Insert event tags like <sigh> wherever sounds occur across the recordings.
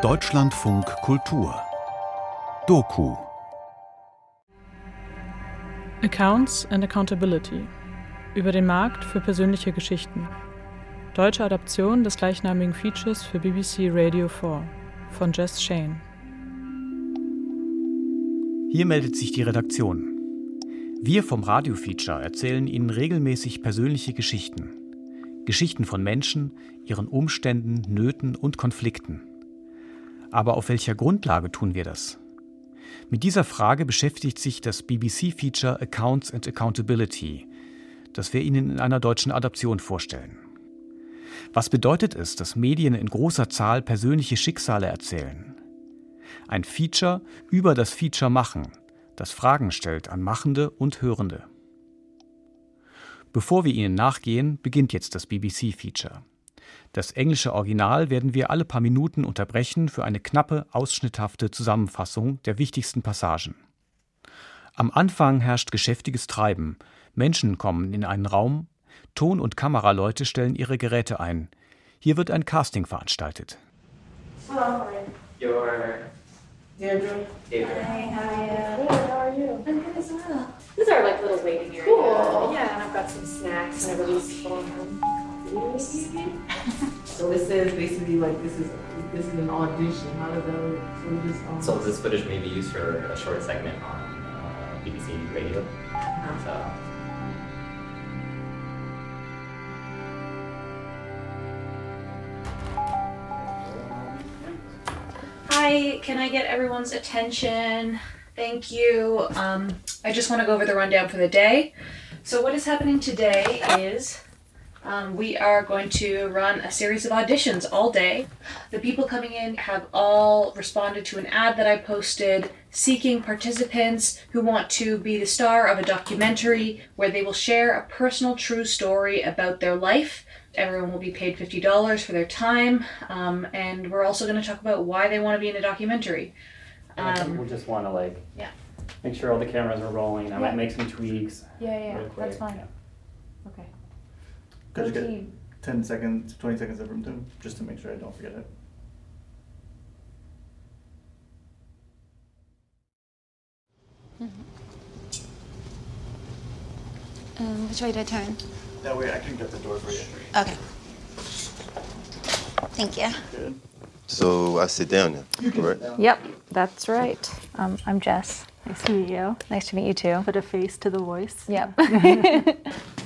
Deutschlandfunk Kultur Doku Accounts and Accountability über den Markt für persönliche Geschichten. Deutsche Adaption des gleichnamigen Features für BBC Radio 4 von Jess Shane. Hier meldet sich die Redaktion. Wir vom Radio-Feature erzählen Ihnen regelmäßig persönliche Geschichten. Geschichten von Menschen, ihren Umständen, Nöten und Konflikten. Aber auf welcher Grundlage tun wir das? Mit dieser Frage beschäftigt sich das BBC-Feature Accounts and Accountability, das wir Ihnen in einer deutschen Adaption vorstellen. Was bedeutet es, dass Medien in großer Zahl persönliche Schicksale erzählen? Ein Feature über das Feature machen, das Fragen stellt an Machende und Hörende. Bevor wir ihnen nachgehen, beginnt jetzt das BBC-Feature. Das englische Original werden wir alle paar Minuten unterbrechen für eine knappe, ausschnitthafte Zusammenfassung der wichtigsten Passagen. Am Anfang herrscht geschäftiges Treiben. Menschen kommen in einen Raum, Ton- und Kameraleute stellen ihre Geräte ein. Hier wird ein Casting veranstaltet. Hello. Your Deirdre. Deirdre. Hi, how are you? Good, how are you? I'm good as well. These are like little waiting areas. Cool. Yeah, and I've got some snacks and everybody's going <laughs> so this is basically like this is this is an audition. How does that work? So, just, um, so this footage may be used for a short segment on uh, BBC Radio. Uh-huh. So. Hi, can I get everyone's attention? Thank you. Um, I just want to go over the rundown for the day. So, what is happening today is um, we are going to run a series of auditions all day. The people coming in have all responded to an ad that I posted seeking participants who want to be the star of a documentary where they will share a personal true story about their life. Everyone will be paid $50 for their time, um, and we're also going to talk about why they want to be in a documentary. Um, we'll just want to like yeah. make sure all the cameras are rolling. I Yeah. might make some tweaks. Yeah, yeah, real that's quick. fine. Yeah. Okay. Could you get team. 10 seconds, 20 seconds of room too, just to make sure I don't forget it? Um, which way do I turn? That way I can get the door for you. Okay. Thank you. Good. So I sit down now, correct? Yep, that's right. Um, I'm Jess. Nice to meet you. Nice to meet you too. Put a face to the voice. Yep. <laughs>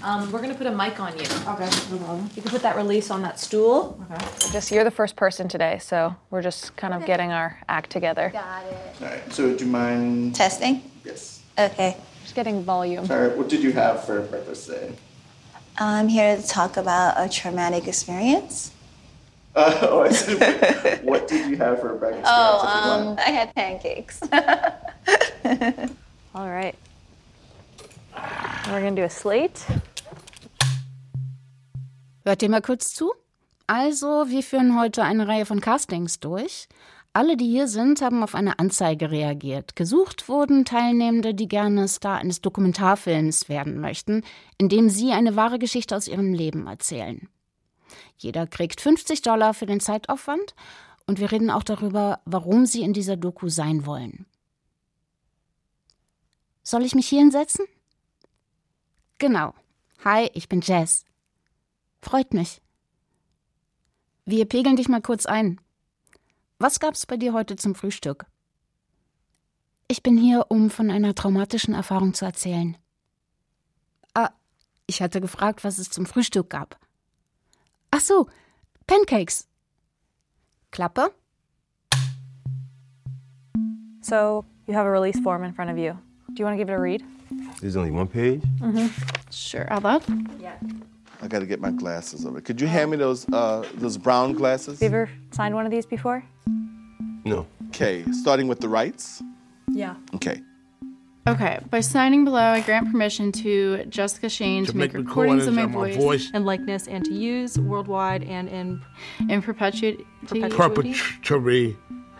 Um, we're going to put a mic on you. Okay, no problem. You can put that release on that stool. Okay. just you're the first person today, so we're just kind of getting our act together. Got it. All right, so do you mind? Testing? Yes. Okay. Just getting volume. Sorry, what did you have for breakfast today? I'm here to talk about a traumatic experience. Uh, <laughs> oh, I said, what did you have for breakfast? Oh, um. I had pancakes. <laughs> All right. We're gonna do a slate. Hört ihr mal kurz zu? Also, wir führen heute eine Reihe von Castings durch. Alle, die hier sind, haben auf eine Anzeige reagiert. Gesucht wurden Teilnehmende, die gerne Star eines Dokumentarfilms werden möchten, in dem sie eine wahre Geschichte aus ihrem Leben erzählen. Jeder kriegt 50 Dollar für den Zeitaufwand und wir reden auch darüber, warum sie in dieser Doku sein wollen. Soll ich mich hier hinsetzen? Genau. Hi, ich bin Jess. Freut mich. Wir pegeln dich mal kurz ein. Was gab's bei dir heute zum Frühstück? Ich bin hier, um von einer traumatischen Erfahrung zu erzählen. Ah, ich hatte gefragt, was es zum Frühstück gab. Ach so, Pancakes. Klappe? So you have a release form in front of you. Do you want to give it a read? There's only one page. Mm-hmm. Sure, aber I got to get my glasses over. Could you hand me those uh, those brown glasses? Have you ever signed one of these before? No. Okay, starting with the rights. Yeah. Okay. Okay, by signing below, I grant permission to Jessica Shane to, make, recordings of my voice, And likeness and to use worldwide and in in perpetuity. Perpetuity?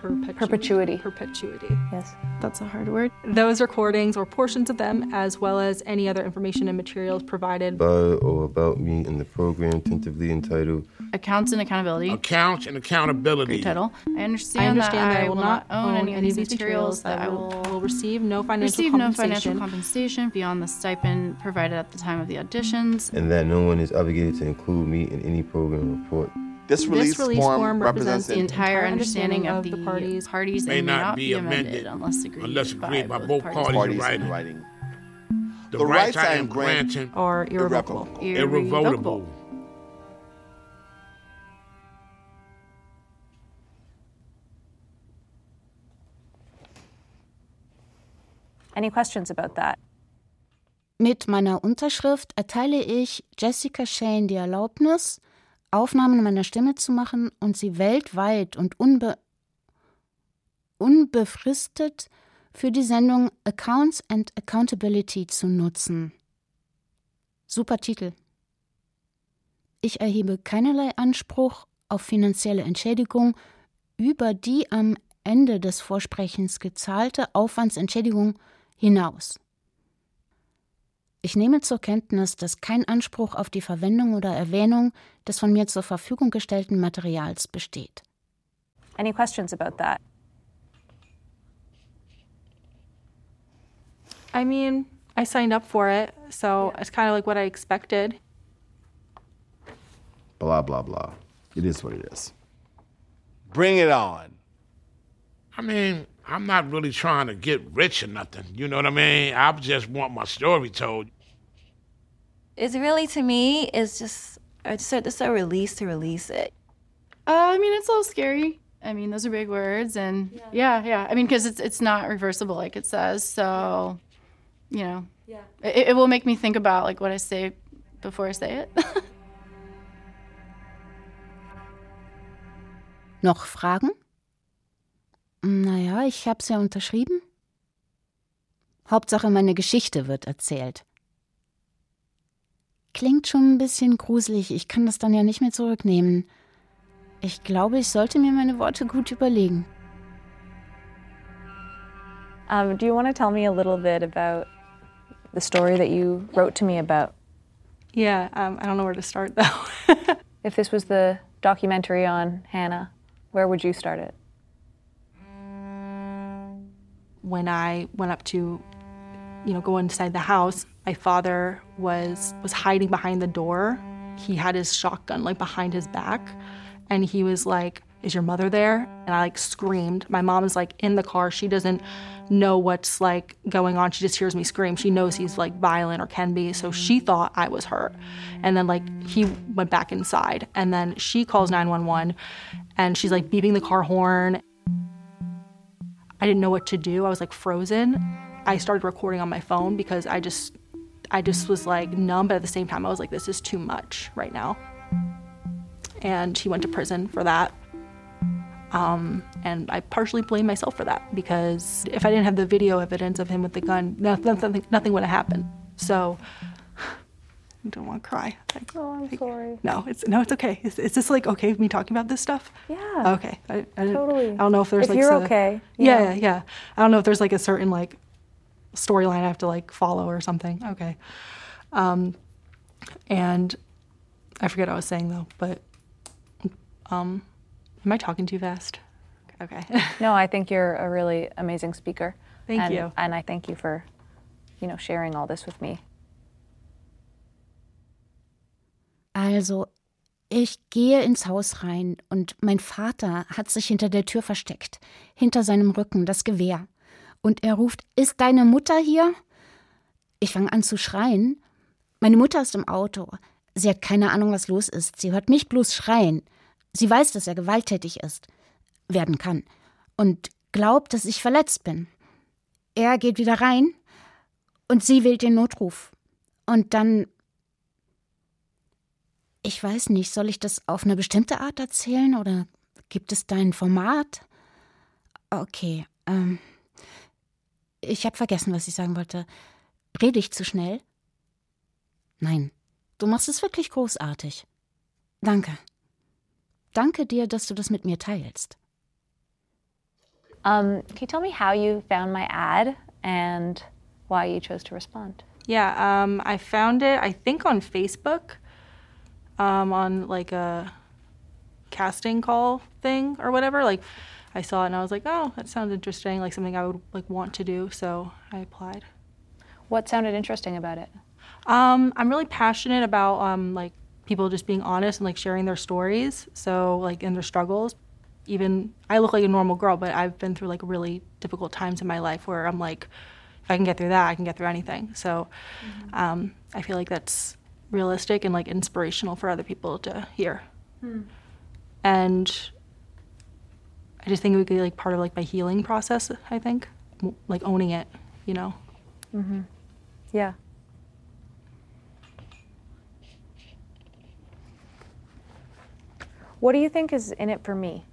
Perpetuity. Perpetuity. Perpetuity. Yes. That's a hard word. Those recordings or portions of them, as well as any other information and materials provided by or about me in the program tentatively entitled Accounts and Accountability. Accounts and Accountability. Great title. I understand, I understand that, that I will not own any of these materials, that I will, will receive no financial receive no financial compensation beyond the stipend provided at the time of the auditions. and that no one is obligated to include me in any program report. This release, This release form represents the entire understanding of the parties, parties May and may not not be be amended amended unless agreed, unless agreed by both parties. parties in parties in writing. writing. The, The rights, rights I I am am grant- granting or irrevocable. irrevocable. Any questions about that? Mit meiner Unterschrift erteile ich Jessica Shane die Erlaubnis, Aufnahmen meiner Stimme zu machen und sie weltweit und unbe unbefristet für die Sendung Accounts and Accountability zu nutzen. Super Titel. Ich erhebe keinerlei Anspruch auf finanzielle Entschädigung über die am Ende des Vorsprechens gezahlte Aufwandsentschädigung hinaus. Ich nehme zur Kenntnis, dass kein Anspruch auf die Verwendung oder Erwähnung des von mir zur Verfügung gestellten Materials besteht. Any questions about that? I mean, I signed up for it, so it's kind of like what I expected. Blah, blah, blah. It is what it is. Bring it on. I mean, I'm not really trying to get rich or nothing. You know what I mean? I just want my story told. It's really to me, it's just it's a, it's a release to release it. Uh, I mean, it's a little scary. I mean, those are big words, and yeah, yeah. I mean, because it's it's not reversible, like it says. So, you know, Yeah. it, it will make me think about like what I say before I say it. <laughs> Noch Fragen? Naja, ich hab's ja unterschrieben. Hauptsache, meine Geschichte wird erzählt. Klingt schon ein bisschen gruselig, ich kann das dann ja nicht mehr zurücknehmen. Ich glaube, ich sollte mir meine Worte gut überlegen. Um, do you want to tell me a little bit about the story that you wrote to me about? Yeah, um, I don't know where to start though. <laughs> If this was the documentary on Hannah, where would you start it? when I went up to, you know, go inside the house, my father was was hiding behind the door. He had his shotgun like behind his back, and he was like, "Is your mother there?" And I like screamed. My mom is like in the car. She doesn't know what's like going on. She just hears me scream. She knows he's like violent or can be, so she thought I was hurt. And then like he went back inside, and then she calls 911, and she's like beeping the car horn. I didn't know what to do. I was like frozen. I started recording on my phone because I just I just was like numb, but at the same time I was like this is too much right now. And he went to prison for that. Um, and I partially blame myself for that because if I didn't have the video evidence of him with the gun, nothing, nothing, would have happened. So I <sighs> don't want to cry. Like, oh, I'm sorry. No, it's no, it's okay. Is, is this like okay with me talking about this stuff? Yeah. Okay. I, I Totally. I don't know if there's If like you're a- okay, yeah. yeah, yeah. I don't know if there's like a certain like storyline I have to like follow or something. Okay. Um, and I forget what I was saying though, but um, am I talking too fast? Okay. <laughs> no, I think you're a really amazing speaker. Thank and, you. And I thank you for, you know, sharing all this with me. Also, ich gehe ins Haus rein und mein Vater hat sich hinter der Tür versteckt, hinter seinem Rücken das Gewehr. Und er ruft, ist deine Mutter hier? Ich fange an zu schreien. Meine Mutter ist im Auto. Sie hat keine Ahnung, was los ist. Sie hört mich bloß schreien. Sie weiß, dass er gewalttätig ist, werden kann, und glaubt, dass ich verletzt bin. Er geht wieder rein und sie wählt den Notruf. Und dann ich weiß nicht, soll ich das auf eine bestimmte Art erzählen oder gibt es da ein Format? Okay, ähm, ich habe vergessen, was ich sagen wollte. Rede ich zu schnell? Nein, du machst es wirklich großartig. Danke. Danke dir, dass du das mit mir teilst. Um, can you tell me how you found my ad and why you chose to respond? Yeah, um, I found it, I think, on Facebook, um, on like a casting call thing or whatever. Like, I saw it and I was like, oh, that sounds interesting, like something I would like want to do. So I applied. What sounded interesting about it? Um, I'm really passionate about um, like people just being honest and like sharing their stories. So like in their struggles. Even I look like a normal girl, but I've been through like really difficult times in my life where I'm like, if I can get through that, I can get through anything. So um, I feel like that's realistic and like inspirational for other people to hear. Hmm. And I just think it would be like part of like my healing process. I think, like owning it, you know. Mm-hmm. Yeah. What do you think is in it for me?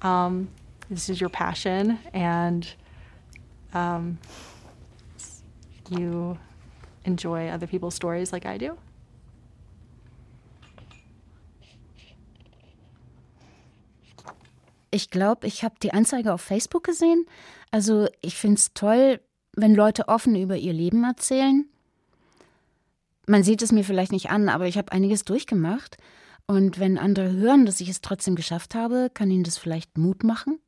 Um, this is your passion, and um, you enjoy other people's stories like I do. Ich glaube, ich habe die Anzeige auf Facebook gesehen. Also ich finde es toll, wenn Leute offen über ihr Leben erzählen. Man sieht es mir vielleicht nicht an, aber ich habe einiges durchgemacht. Und wenn andere hören, dass ich es trotzdem geschafft habe, kann ihnen das vielleicht Mut machen.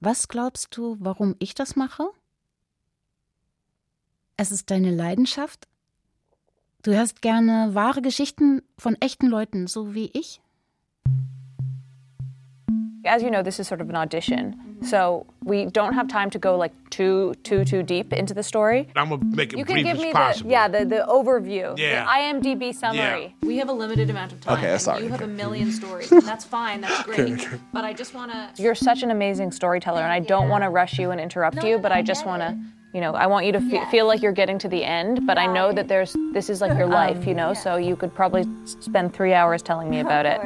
Was glaubst du, warum ich das mache? Es ist deine Leidenschaft. Du hörst gerne wahre Geschichten von echten Leuten, so wie ich. As you know, this is sort of an audition, so we don't have time to go like too too too deep into the story. I'm gonna make it You can give as me possible. the yeah the the overview, Yeah. the IMDb summary. Yeah. We have a limited amount of time. Okay, and sorry. You have a million stories. and that's fine. That's <laughs> great. Okay, okay. But I just want to. You're such an amazing storyteller, and I don't want to rush you and interrupt you, but I just want to. You know, I want you to fe- feel like you're getting to the end, but I know that there's this is like your um, life, you know, so you could probably spend three hours telling me about it.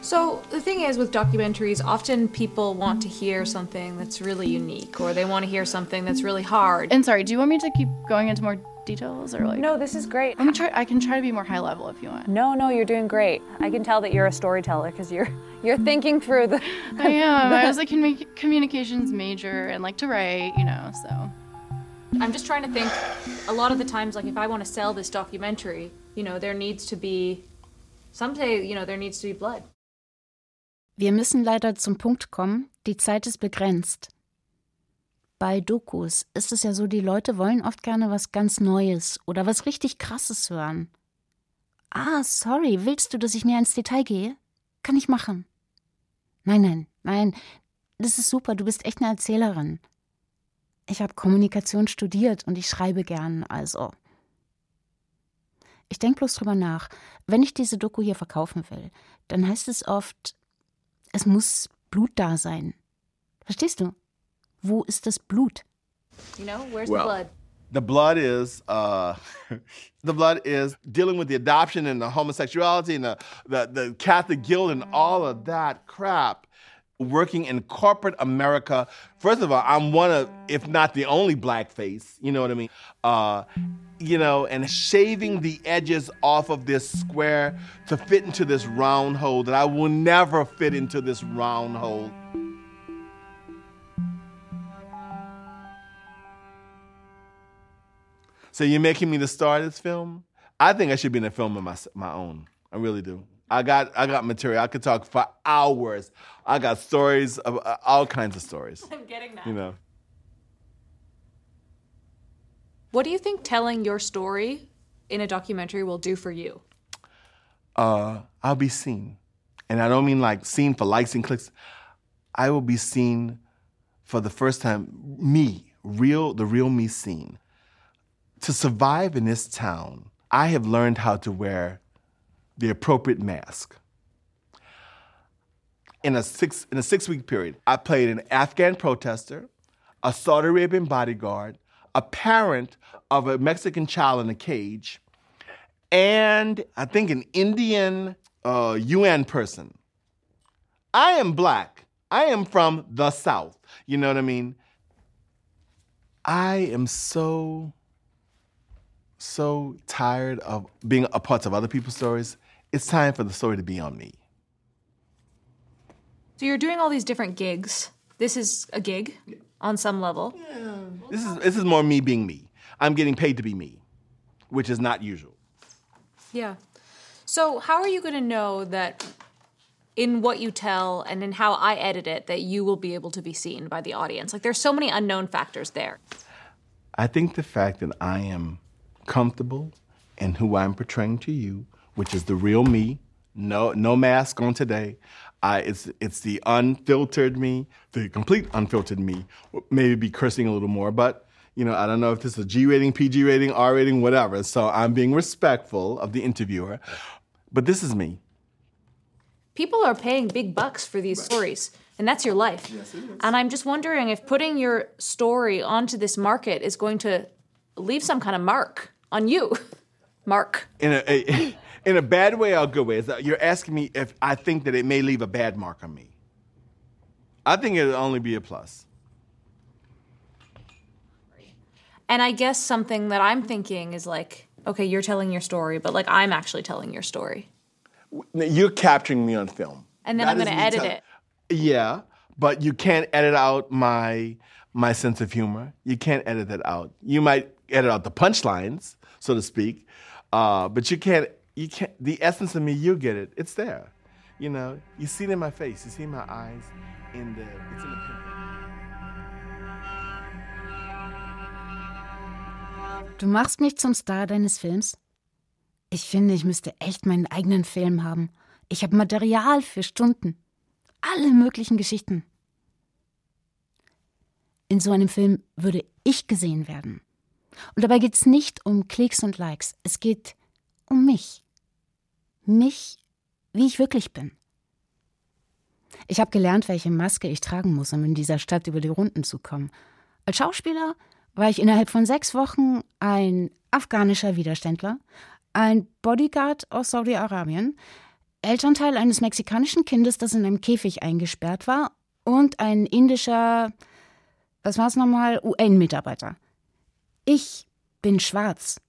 So the thing is with documentaries, often people want to hear something that's really unique, or they want to hear something that's really hard. And sorry, do you want me to keep going into more details, or like? No, this is great. Let me try. I can try to be more high level if you want. No, no, you're doing great. I can tell that you're a storyteller because you're you're thinking through the. I <laughs> am. I the- was a commu- communications major and like to write, you know. So I'm just trying to think. A lot of the times, like if I want to sell this documentary, you know, there needs to be. Some say, you know, there needs to be blood. Wir müssen leider zum Punkt kommen, die Zeit ist begrenzt. Bei Dokus ist es ja so, die Leute wollen oft gerne was ganz Neues oder was richtig Krasses hören. Ah, sorry, willst du, dass ich näher ins Detail gehe? Kann ich machen. Nein, nein, nein, das ist super, du bist echt eine Erzählerin. Ich habe Kommunikation studiert und ich schreibe gern, also. Ich denke bloß drüber nach. Wenn ich diese Doku hier verkaufen will, dann heißt es oft, es muss Blut da sein. Verstehst du? Wo ist das Blut? You know, where's Well, the blood? The blood is uh, <laughs> the blood is dealing with the adoption and the homosexuality and the, the, the Catholic guilt and all of that crap. Working in corporate America, first of all, I'm one of, if not the only black face, you know what I mean? Uh, you know, and shaving the edges off of this square to fit into this round hole that I will never fit into this round hole. So you're making me the star of this film? I think I should be in a film of my my own. I really do. I got I got material. I could talk for hours. I got stories of uh, all kinds of stories. <laughs> I'm getting that. You know. What do you think telling your story in a documentary will do for you? Uh, I'll be seen, and I don't mean like seen for likes and clicks. I will be seen for the first time. Me, real, the real me seen. To survive in this town, I have learned how to wear the appropriate mask. In a six in a six week period, I played an Afghan protester, a Saudi Arabian bodyguard, a parent of a Mexican child in a cage, and I think an Indian uh, UN person. I am black. I am from the South. You know what I mean? I am so, so tired of being a part of other people's stories. It's time for the story to be on me. So you're doing all these different gigs. This is a gig on some level. This is this is more me being me. I'm getting paid to be me, which is not usual. Yeah. So how are you going to know that in what you tell and in how I edit it that you will be able to be seen by the audience? Like there's so many unknown factors there. I think the fact that I am comfortable in who I'm portraying to you, which is the real me, no no mask on today. I, it's it's the unfiltered me, the complete unfiltered me. Maybe be cursing a little more, but you know I don't know if this is a G rating, PG rating, R rating, whatever. So I'm being respectful of the interviewer, but this is me. People are paying big bucks for these stories, and that's your life. Yes, it is. And I'm just wondering if putting your story onto this market is going to leave some kind of mark on you. <laughs> Mark. In a, a in a bad way or a good way. You're asking me if I think that it may leave a bad mark on me. I think it'll only be a plus. And I guess something that I'm thinking is like, okay, you're telling your story, but like I'm actually telling your story. You're capturing me on film. And then That I'm going to edit tell- it. Yeah, but you can't edit out my my sense of humor. You can't edit that out. You might edit out the punchlines, so to speak, uh, but you can't. You can't. The essence of me, you get it. It's there. You know, you see it in my face. You see my eyes in the. It's in the pimple. Du machst mich zum Star deines Films? Ich finde, ich müsste echt meinen eigenen Film haben. Ich habe Material für Stunden. Alle möglichen Geschichten. In so einem Film würde ich gesehen werden. Und dabei geht es nicht um Klicks und Likes. Es geht um mich. Mich, wie ich wirklich bin. Ich habe gelernt, welche Maske ich tragen muss, um in dieser Stadt über die Runden zu kommen. Als Schauspieler war ich innerhalb von sechs Wochen ein afghanischer Widerständler, ein Bodyguard aus Saudi-Arabien, Elternteil eines mexikanischen Kindes, das in einem Käfig eingesperrt war, und ein indischer, was war es nochmal, UN-Mitarbeiter. Ich bin schwarz.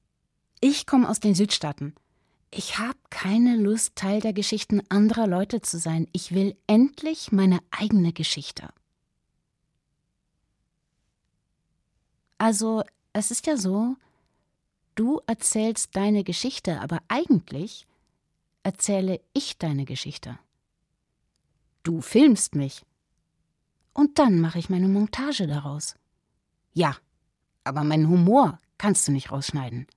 Ich komme aus den Südstaaten. Ich habe keine Lust, Teil der Geschichten anderer Leute zu sein. Ich will endlich meine eigene Geschichte. Also, es ist ja so, du erzählst deine Geschichte, aber eigentlich erzähle ich deine Geschichte. Du filmst mich. Und dann mache ich meine Montage daraus. Ja, aber meinen Humor kannst du nicht rausschneiden.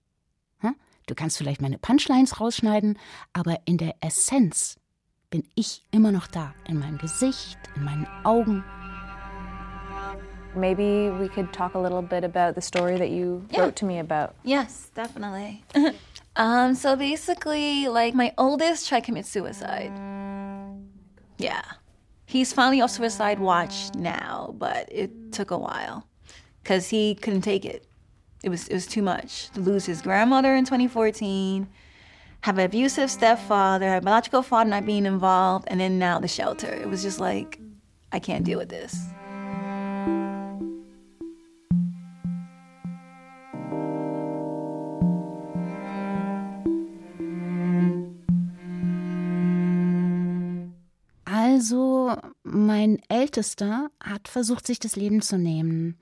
Du kannst vielleicht meine Punchlines rausschneiden, aber in der Essenz bin ich immer noch da. In meinem Gesicht, in meinen Augen. Maybe we could talk a little bit about the story that you Yeah. wrote to me about. Yes, definitely. <laughs> um, so basically, like my oldest tried to commit suicide. Yeah. He's finally off suicide watch now, but it took a while because he couldn't take it. It was it was too much to lose his grandmother in 2014, have an abusive stepfather, a biological father not being involved, and then now the shelter. It was just like, I can't deal with this. Also, mein Ältester hat versucht, sich das Leben zu nehmen.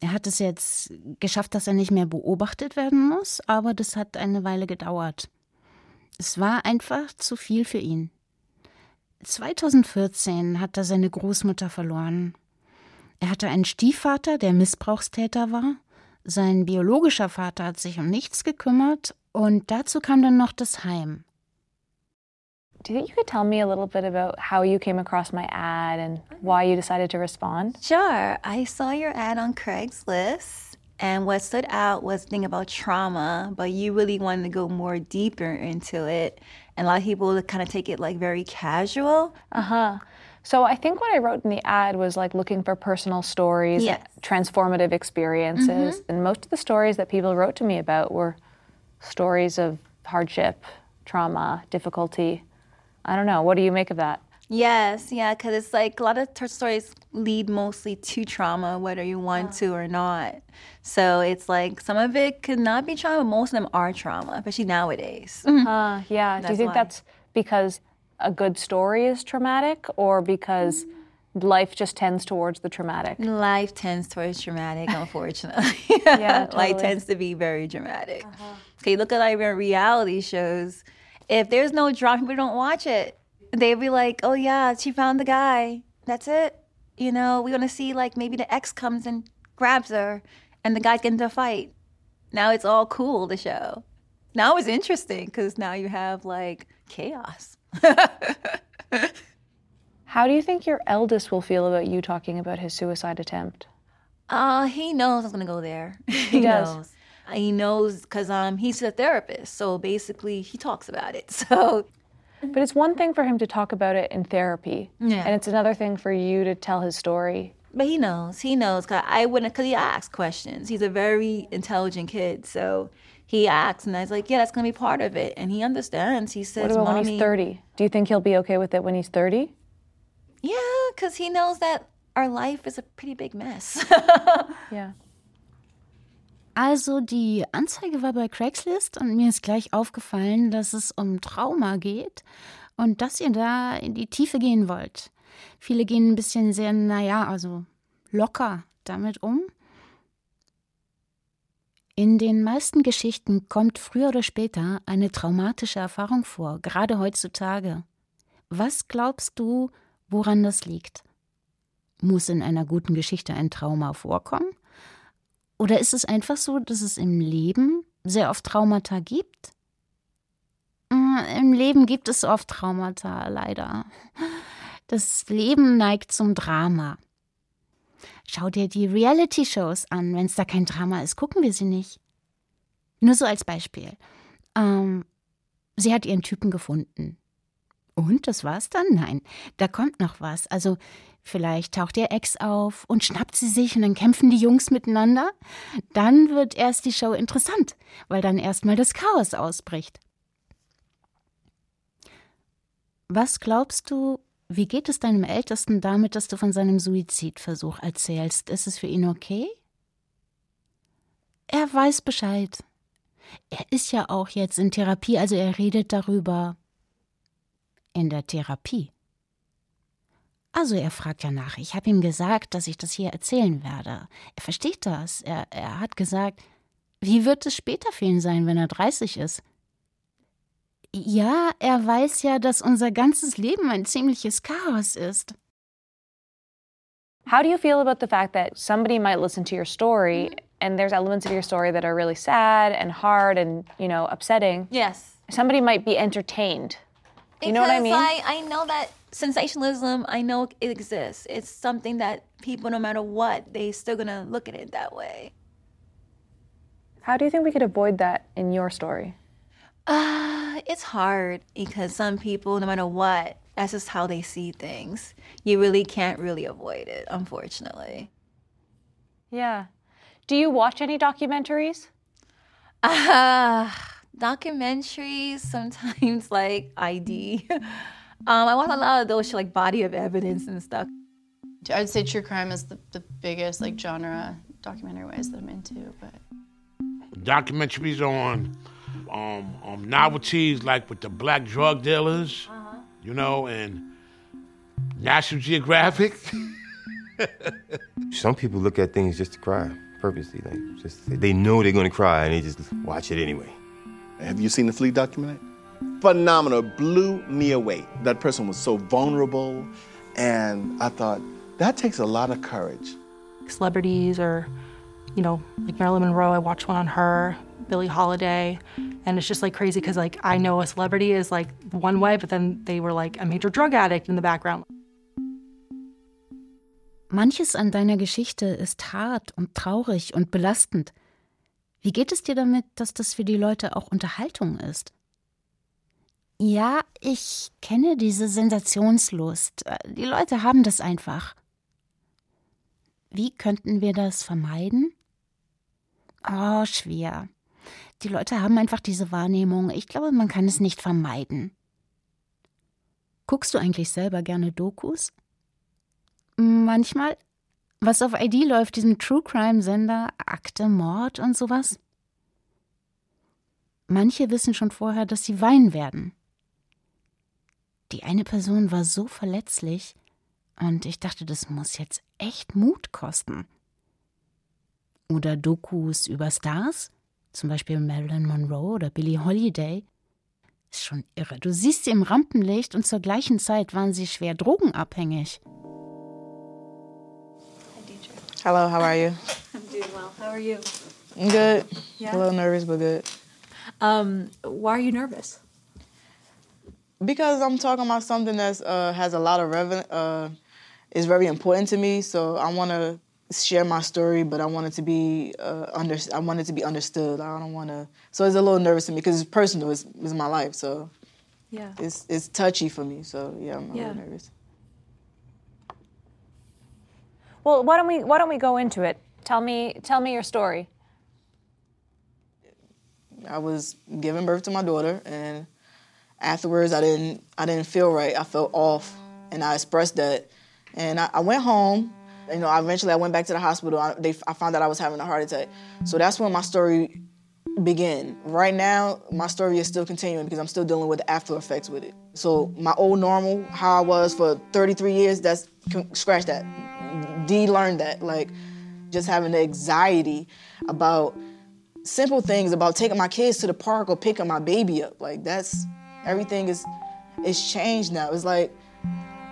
Er hat es jetzt geschafft, dass er nicht mehr beobachtet werden muss, aber das hat eine Weile gedauert. Es war einfach zu viel für ihn. 2014 hat er seine Großmutter verloren. Er hatte einen Stiefvater, der Missbrauchstäter war. Sein biologischer Vater hat sich um nichts gekümmert und dazu kam dann noch das Heim. Do you think you could tell me a little bit about how you came across my ad and why you decided to respond? Sure. I saw your ad on Craigslist, and what stood out was the thing about trauma, but you really wanted to go more deeper into it. And a lot of people kind of take it like very casual. Uh huh. So I think what I wrote in the ad was like looking for personal stories, Yes. transformative experiences. And most of the stories that people wrote to me about were stories of hardship, trauma, difficulty. I don't know. What do you make of that? Yes, yeah, because it's like a lot of her stories lead mostly to trauma, whether you want to or not. So it's like some of it could not be trauma, most of them are trauma, especially nowadays. Uh, yeah. do you think why. that's because a good story is traumatic or because life just tends towards the traumatic? Life tends towards dramatic, <laughs> unfortunately. Yeah, <laughs> totally. Life tends to be very dramatic. Okay, look at like your reality shows. If there's no drama, people don't watch it. They'd be like, oh yeah, she found the guy. That's it. You know, we're gonna see like maybe the ex comes and grabs her and the guy gets into a fight. Now it's all cool The show. Now it's interesting because now you have like chaos. <laughs> How do you think your eldest will feel about you talking about his suicide attempt? Uh, he knows I'm gonna go there. <laughs> He does. knows. He knows because um he's a therapist, so basically he talks about it. <laughs> So But it's one thing for him to talk about it in therapy, Yeah. and it's another thing for you to tell his story. But he knows. He knows. Cause I wouldn't. Cause he asks questions. He's a very intelligent kid. So he asks, and I was like, "Yeah, that's gonna be part of it." And he understands. He says, what about when he's 30? Do you think he'll be okay with it when he's 30? Yeah, cause he knows that our life is a pretty big mess. <laughs> yeah. Also die Anzeige war bei Craigslist und mir ist gleich aufgefallen, dass es um Trauma geht und dass ihr da in die Tiefe gehen wollt. Viele gehen ein bisschen sehr, naja, also locker damit um. In den meisten Geschichten kommt früher oder später eine traumatische Erfahrung vor, gerade heutzutage. Was glaubst du, woran das liegt? Muss in einer guten Geschichte ein Trauma vorkommen? Oder ist es einfach so, dass es im Leben sehr oft Traumata gibt? Mm, Im Leben gibt es oft Traumata, leider. Das Leben neigt zum Drama. Schau dir die Reality-Shows an. Wenn es da kein Drama ist, gucken wir sie nicht. Nur so als Beispiel. Ähm, sie hat ihren Typen gefunden. Und das war's dann? Nein, da kommt noch was. Also vielleicht taucht ihr Ex auf und schnappt sie sich und dann kämpfen die Jungs miteinander. Dann wird erst die Show interessant, weil dann erstmal das Chaos ausbricht. Was glaubst du, wie geht es deinem Ältesten damit, dass du von seinem Suizidversuch erzählst? Ist es für ihn okay? Er weiß Bescheid. Er ist ja auch jetzt in Therapie, also er redet darüber in der Therapie. Also er fragt ja nach. Ich habe ihm gesagt, dass ich das hier erzählen werde. Er versteht das. Er, er hat gesagt, wie wird es später für ihn sein, wenn er 30 ist? Ja, er weiß ja, dass unser ganzes Leben ein ziemliches Chaos ist. How do you feel about the fact that somebody might listen to your story and there's elements of your story that are really sad and hard and, you know, upsetting? Yes. Somebody might be entertained. You know what I Because mean? I, I know that sensationalism, I know it exists. It's something that people, no matter what, they still gonna look at it that way. How do you think we could avoid that in your story? Uh, it's hard because some people, no matter what, that's just how they see things. You really can't really avoid it, unfortunately. Yeah. Do you watch any documentaries? Uh, documentaries, <laughs> sometimes like ID. <laughs> um, I watch a lot of those like body of evidence and stuff. I'd say true crime is the, the biggest like genre documentary wise that I'm into, but Documentaries on um, um, novelties like with the black drug dealers, you know, and National Geographic. <laughs> Some people look at things just to cry, purposely. Like, just they know they're gonna cry and they just watch it anyway. Have you seen the Flea documentary? Phenomenal, blew me away. That person was so vulnerable, and I thought that takes a lot of courage. Celebrities or, you know, like Marilyn Monroe, I watched one on her, Billie Holiday, and it's just like crazy because like I know a celebrity is like one way, but then they were like a major drug addict in the background. Manches an deiner Geschichte ist hart und traurig und belastend. Wie geht es dir damit, dass das für die Leute auch Unterhaltung ist? Ja, ich kenne diese Sensationslust. Die Leute haben das einfach. Wie könnten wir das vermeiden? Oh, schwer. Die Leute haben einfach diese Wahrnehmung. Ich glaube, man kann es nicht vermeiden. Guckst du eigentlich selber gerne Dokus? Manchmal. Was auf ID läuft, diesem True Crime Sender, Akte, Mord und sowas. Manche wissen schon vorher, dass sie weinen werden. die eine Person war so verletzlich und ich dachte, das muss jetzt echt Mut kosten. Oder Dokus über Stars, zum Beispiel Marilyn Monroe oder Billie Holiday. Ist schon irre. Du siehst sie im Rampenlicht und zur gleichen Zeit waren sie schwer drogenabhängig. Hello, how are you? I'm doing well. How are you? I'm good. Yeah. A little nervous, but good. Um, why are you nervous? Because I'm talking about something that uh, has a lot of revenue, uh, is very important to me. So I want to share my story, but I want it to be uh, under. I want it to be understood. I don't want to. So it's a little nervous to me because it's personal. It's, it's my life. So Yeah. it's it's touchy for me. So yeah, I'm a Yeah. little nervous. Well, why don't we why don't we go into it? Tell me tell me your story. I was giving birth to my daughter, and afterwards, I didn't I didn't feel right. I felt off, and I expressed that. And I, I went home. You know, eventually I went back to the hospital. I, they, I found out I was having a heart attack. So that's when my story began. Right now, my story is still continuing because I'm still dealing with the after effects with it. So my old normal, how I was for 33 years, that's scratch that. De-learn that. Like just having the anxiety about simple things about taking my kids to the park or picking my baby up. Like that's everything is is changed now. It's like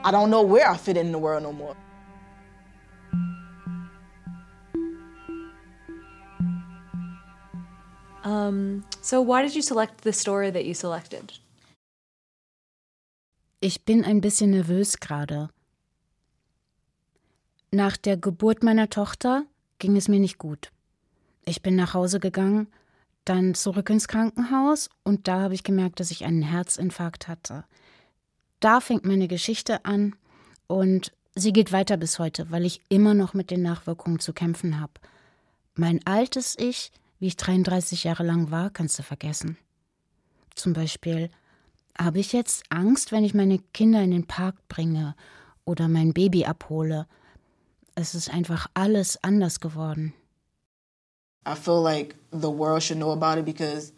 I don't know where I fit in the world no more. Um, so why did you select the story that you selected? Ich bin ein bisschen nervös gerade. Nach der Geburt meiner Tochter ging es mir nicht gut. Ich bin nach Hause gegangen, dann zurück ins Krankenhaus und da habe ich gemerkt, dass ich einen Herzinfarkt hatte. Da fängt meine Geschichte an und sie geht weiter bis heute, weil ich immer noch mit den Nachwirkungen zu kämpfen habe. Mein altes Ich, wie ich 33 Jahre lang war, kannst du vergessen. Zum Beispiel habe ich jetzt Angst, wenn ich meine Kinder in den Park bringe oder mein Baby abhole. Es ist einfach alles anders geworden. I feel like the world should know about it because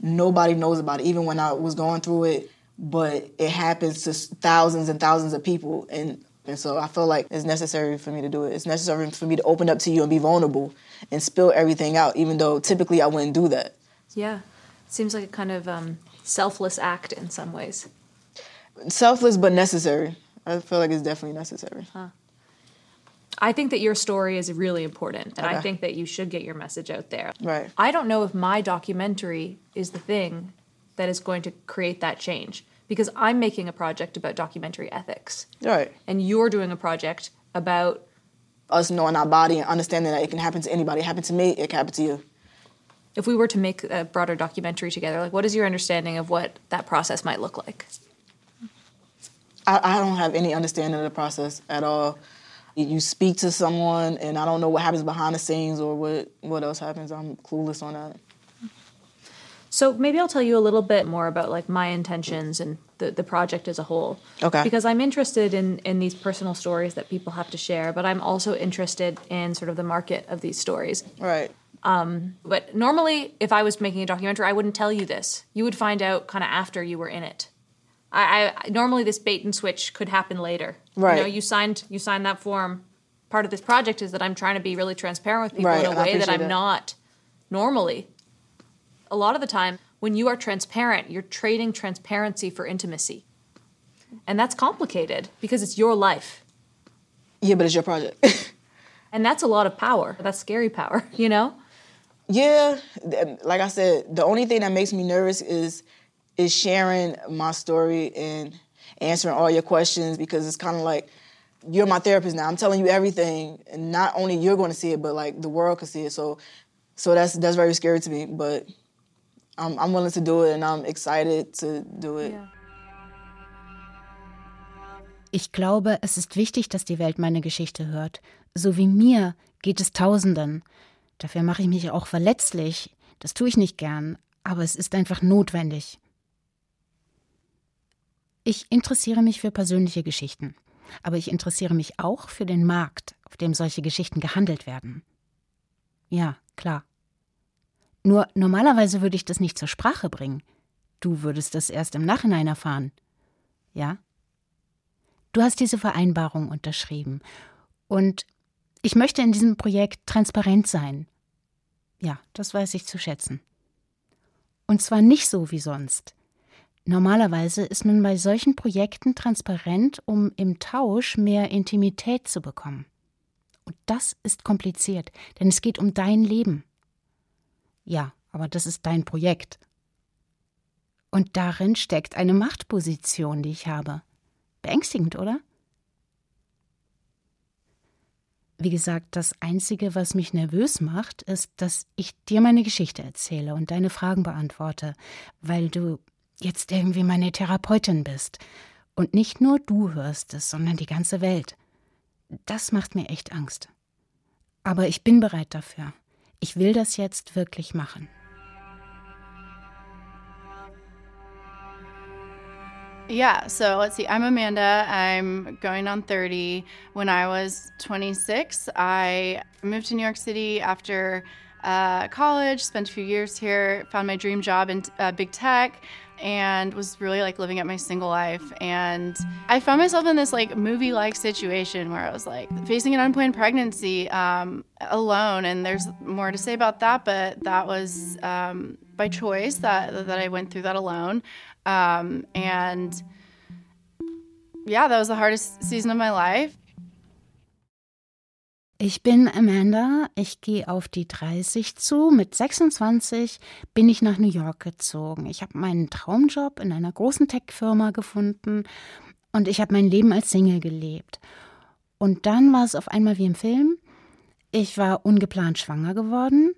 nobody knows about it, even when I was going through it. But it happens to thousands and thousands of people. And, and so I feel like it's necessary for me to do it. It's necessary for me to open up to you and be vulnerable and spill everything out, even though typically I wouldn't do that. Yeah. It seems like a kind of um, selfless act in some ways. Selfless but necessary. I feel like it's definitely necessary. Huh. I think that your story is really important, and I think that you should get your message out there. Right. I don't know if my documentary is the thing that is going to create that change because I'm making a project about documentary ethics, Right. and you're doing a project about Us knowing our body and understanding that it can happen to anybody. It happened to me, it can happen to you. if we were to make a broader documentary together. Like, what is your understanding of what that process might look like? I, I don't have any understanding of the process at all. You- speak to someone, and I don't know what happens behind the scenes or what, what else happens. I'm clueless on that. So maybe I'll tell you a little bit more about like my intentions and the, the project as a whole. Okay. Because I'm interested in in these personal stories that people have to share, but I'm also interested in sort of the market of these stories. Right. Um, but normally, if I was making a documentary, I wouldn't tell you this. You would find out kind of after you were in it. I, I normally this bait and switch could happen later. You know, Right. you signed you signed that form. Part of this project is that I'm trying to be really transparent with people Right, in a way that I'm that. not normally. A lot of the time, when you are transparent, you're trading transparency for intimacy. And that's complicated because it's your life. Yeah, but it's your project. <laughs> And that's a lot of power. That's scary power, <laughs> you know? Yeah, like I said, the only thing that makes me nervous is is sharing my story and answering all your questions because it's kind of like you're my therapist now. I'm telling you everything, and not only you're going to see it, but like the world can see it. So, so that's that's very scary to me. But I'm I'm willing to do it, and I'm excited to do it. Ich glaube, es ist wichtig, dass die Welt meine Geschichte hört. So wie mir geht es Tausenden. Dafür mache ich mich auch verletzlich. Das tue ich nicht gern, aber es ist einfach notwendig. Ich interessiere mich für persönliche Geschichten, aber ich interessiere mich auch für den Markt, auf dem solche Geschichten gehandelt werden. Ja, klar. Nur normalerweise würde ich das nicht zur Sprache bringen. Du würdest das erst im Nachhinein erfahren. Ja? Du hast diese Vereinbarung unterschrieben. Und ich möchte in diesem Projekt transparent sein. Ja, das weiß ich zu schätzen. Und zwar nicht so wie sonst. Normalerweise ist man bei solchen Projekten transparent, um im Tausch mehr Intimität zu bekommen. Und das ist kompliziert, denn es geht um dein Leben. Ja, aber das ist dein Projekt. Und darin steckt eine Machtposition, die ich habe. Beängstigend, oder? Wie gesagt, das Einzige, was mich nervös macht, ist, dass ich dir meine Geschichte erzähle und deine Fragen beantworte, weil du jetzt irgendwie meine Therapeutin bist. Und nicht nur du hörst es, sondern die ganze Welt. Das macht mir echt Angst. Aber ich bin bereit dafür. Ich will das jetzt wirklich machen. Yeah, so let's see. I'm Amanda. I'm going on 30. When I was 26, I moved to New York City after uh, college, spent a few years here, found my dream job in uh, big tech, and was really like living out my single life. And I found myself in this like movie like situation where I was like facing an unplanned pregnancy um, alone. And there's more to say about that, but that was um, by choice that, that I went through that alone. Um, and yeah, that was the hardest season of my life. Ich bin Amanda, ich gehe auf die 30 zu. Mit 26 bin ich nach New York gezogen. Ich habe meinen Traumjob in einer großen Tech-Firma gefunden und ich habe mein Leben als Single gelebt. Und dann war es auf einmal wie im Film. Ich war ungeplant schwanger geworden.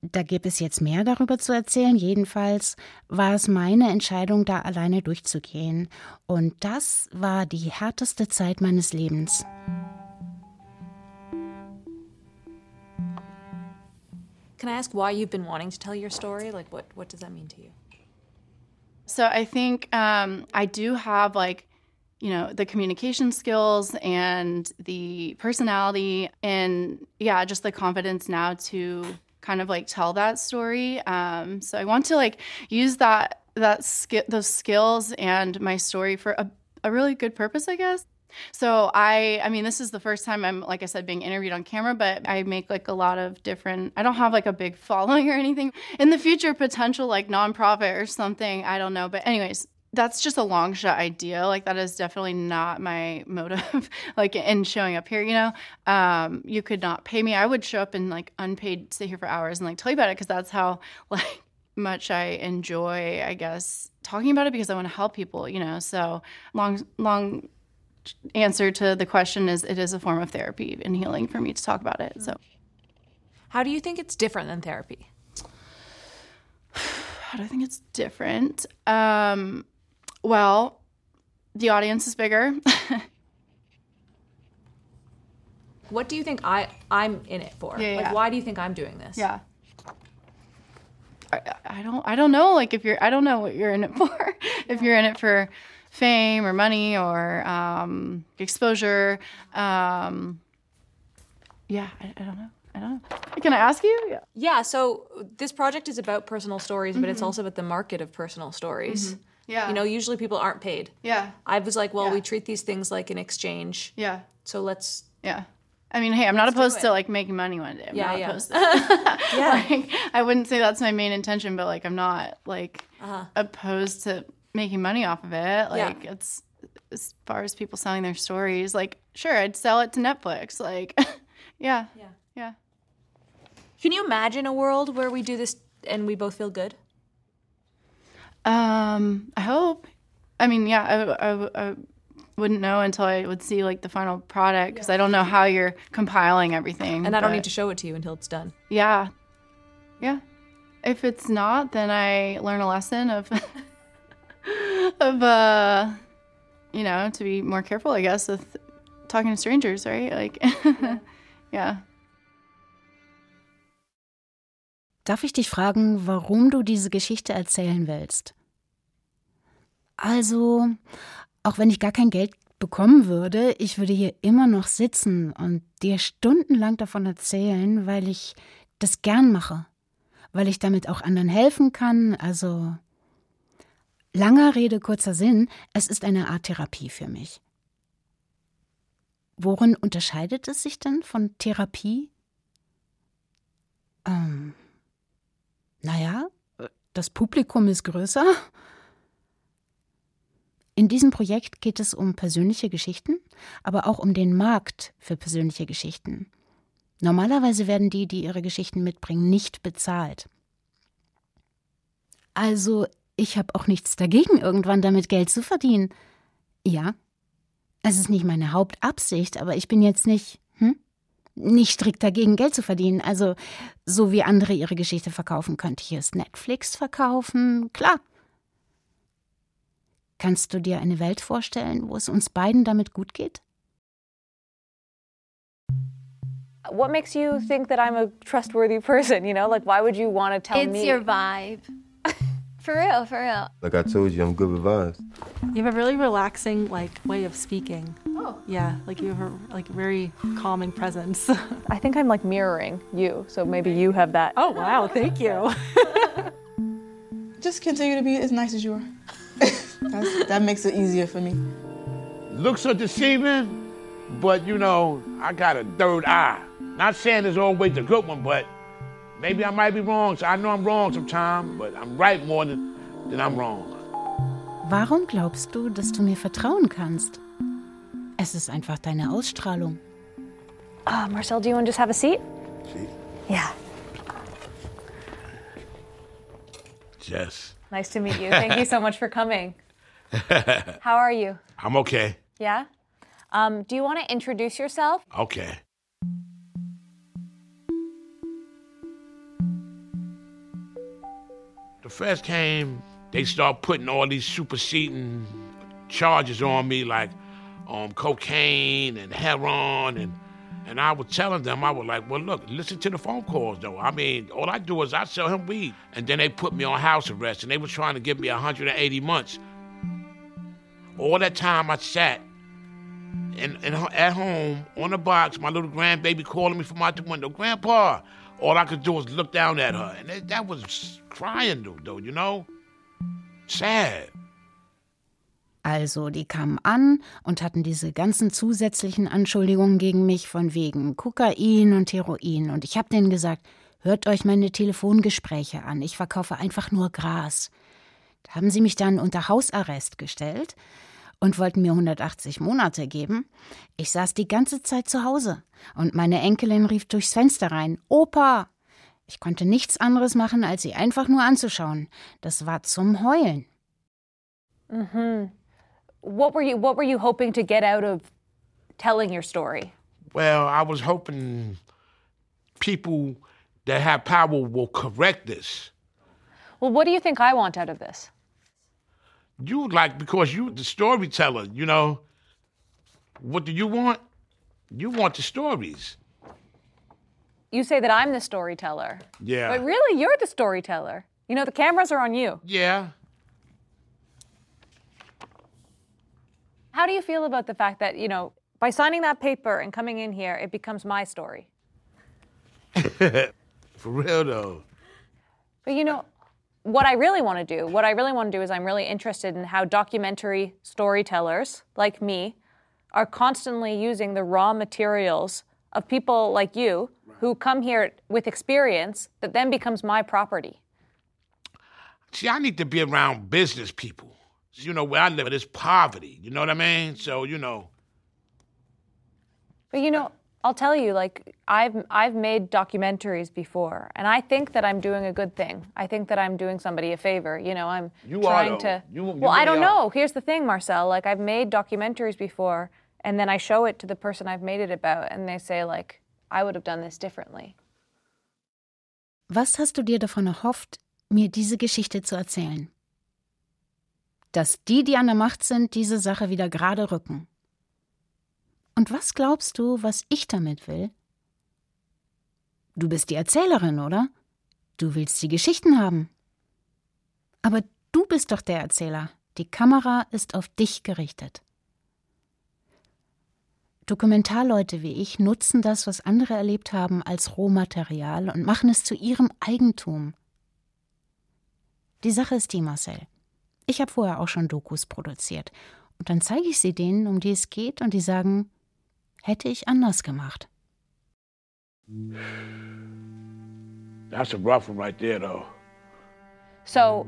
Da gibt es jetzt mehr darüber zu erzählen. Jedenfalls war es meine Entscheidung, da alleine durchzugehen. Und das war die härteste Zeit meines Lebens. Can I ask why you've been wanting to tell your story? Like, what, what does that mean to you? So I think um, I do have like, you know, the communication skills and the personality and yeah, just the confidence now to kind of like tell that story. Um, so I want to like use that that skill those skills and my story for a, a really good purpose, I guess. So I I mean this is the first time I'm like I said being interviewed on camera but I make like a lot of different I don't have like a big <laughs> following or anything. In the future potential like nonprofit or something I don't know. But anyways that's just a long shot idea. Like that is definitely not my <laughs> motive like in showing up here you know? Um you could not pay me. I would show up and like unpaid sit here for hours and like tell you about it because that's how <laughs> like much I enjoy I guess talking about it because I want to help people you know? So long long answer to the question is it is a form of therapy and healing for me to talk about it. So, how do you think it's different than therapy? How do I think it's different? Um, well, the audience is bigger. <laughs> what do you think I I'm in it for? Yeah, like, yeah. why do you think I'm doing this? Yeah. I, I don't I don't know like if you're I don't know what you're in it for. <laughs> if you're in it for fame or money or um, exposure. Um, yeah, I, I, don't know. I don't know. Can I ask you? Yeah. Yeah. So this project is about personal stories, but it's Mhm. also about the market of personal stories. Mhm. Yeah. You know, usually people aren't paid. Yeah. I was like, well, Yeah. we treat these things like an exchange. Yeah. So let's. Yeah. I mean, hey, I'm not opposed to like making money one day. I'm Yeah, not yeah. opposed to <laughs> <laughs> yeah. like, I wouldn't say that's my main intention, but like I'm not like Uh-huh. opposed to making money off of it. Yeah. Like it's as far as people selling their stories, like sure, I'd sell it to Netflix. Like <laughs> yeah. Yeah. Yeah. Can you imagine a world where we do this and we both feel good? Um, I hope. I mean, yeah, I, I, I wouldn't know until I would see like the final product because I don't know how you're compiling everything. And I don't need to show it to you until it's done. Yeah. Yeah. If it's not, then I learn a lesson of <laughs> of uh you know, to be more careful, I guess, with talking to strangers, right? Like <laughs> yeah. Darf ich dich fragen, warum du diese Geschichte erzählen willst? Also, auch wenn ich gar kein Geld bekommen würde, ich würde hier immer noch sitzen und dir stundenlang davon erzählen, weil ich das gern mache, weil ich damit auch anderen helfen kann. Also, langer Rede, kurzer Sinn, es ist eine Art Therapie für mich. Worin unterscheidet es sich denn von Therapie? Ähm, naja, das Publikum ist größer. In diesem Projekt geht es um persönliche Geschichten, aber auch um den Markt für persönliche Geschichten. Normalerweise werden die, die ihre Geschichten mitbringen, nicht bezahlt. Also, ich habe auch nichts dagegen, irgendwann damit Geld zu verdienen. Ja, es ist nicht meine Hauptabsicht, aber ich bin jetzt nicht, hm? Nicht strikt dagegen, Geld zu verdienen. Also, so wie andere ihre Geschichte verkaufen, könnte ich es Netflix verkaufen. Klar. Kannst du dir eine Welt vorstellen, wo es uns beiden damit gut geht? What makes you think that I'm a trustworthy person? You know, like why would you want to tell it's me? It's your vibe. For real, for real. Like I told you, I'm good with vibes. You have a really relaxing like way of speaking. Oh. Yeah, like you have a like very calming presence. <laughs> I think I'm like mirroring you, so maybe you have that. Oh wow, thank you. <laughs> Just continue to be as nice as you are. <laughs> that makes it easier for me. Looks are deceiving, but you know, I got a third eye. Not saying it's always a good one, but maybe I might be wrong. So I know I'm wrong sometimes, but I'm right more than, than I'm wrong. Warum glaubst du, dass du mir vertrauen kannst? Es ist einfach deine Ausstrahlung. Uh, Marcel, do you want to just have a seat? Seat? Yeah. Jess. Nice to meet you. Thank you so <laughs> much for coming. How are you? I'm okay. Yeah? Um, do you want to introduce yourself? Okay. The feds came, they start putting all these superseding charges on me, like um, cocaine and heroin, and and I was telling them, I was like, well, look, listen to the phone calls, though. I mean, all I do is I sell him weed, and then they put me on house arrest, and they were trying to give me 180 months. All that time I sat and, and at home on the box, my little grandbaby calling me from out the window, Grandpa. All I could do was look down at her, and that, was crying, though, you know, sad. Also, die kamen an und hatten diese ganzen zusätzlichen Anschuldigungen gegen mich von wegen Kokain und Heroin. Und ich habe denen gesagt, hört euch meine Telefongespräche an. Ich verkaufe einfach nur Gras. Da haben sie mich dann unter Hausarrest gestellt und wollten mir 180 Monate geben. Ich saß die ganze Zeit zu Hause und meine Enkelin rief durchs Fenster rein: Opa! Ich konnte nichts anderes machen, als sie einfach nur anzuschauen. Das war zum Heulen. Mhm. What were you What were you hoping to get out of telling your story? Well, I was hoping people that have power will correct this. Well, what do you think I want out of this? You would like because you the storyteller, you know. What do you want? You want the stories. You say that I'm the storyteller. Yeah. But really, you're the storyteller. You know, the cameras are on you. Yeah. How do you feel about the fact that, you know, by signing that paper and coming in here, it becomes my story? <laughs> For real though. But you know, what I really want to do, what I really want to do is I'm really interested in how documentary storytellers like me are constantly using the raw materials of people like you who come here with experience that then becomes my property. See, I need to be around business people. You know, where I live, it's poverty. You know what I mean? So, you know. But you know, I'll tell you, like I've I've made documentaries before, and I think that I'm doing a good thing. I think that I'm doing somebody a favor. You know, I'm You trying are, to. You- you well, I don't are. know. Here's the thing, Marcel. Like I've made documentaries before, and then I show it to the person I've made it about, and they say like, I would have done this differently. Was hast du dir davon erhofft, mir diese Geschichte zu erzählen? Dass die, die an der Macht sind, diese Sache wieder gerade rücken. Und was glaubst du, was ich damit will? Du bist die Erzählerin, oder? Du willst die Geschichten haben. Aber du bist doch der Erzähler. Die Kamera ist auf dich gerichtet. Dokumentarleute wie ich nutzen das, was andere erlebt haben, als Rohmaterial und machen es zu ihrem Eigentum. Die Sache ist die, Marcel. Ich habe vorher auch schon Dokus produziert. Und dann zeige ich sie denen, um die es geht, und die sagen: hätte ich anders gemacht. That's a rough one right there, though. So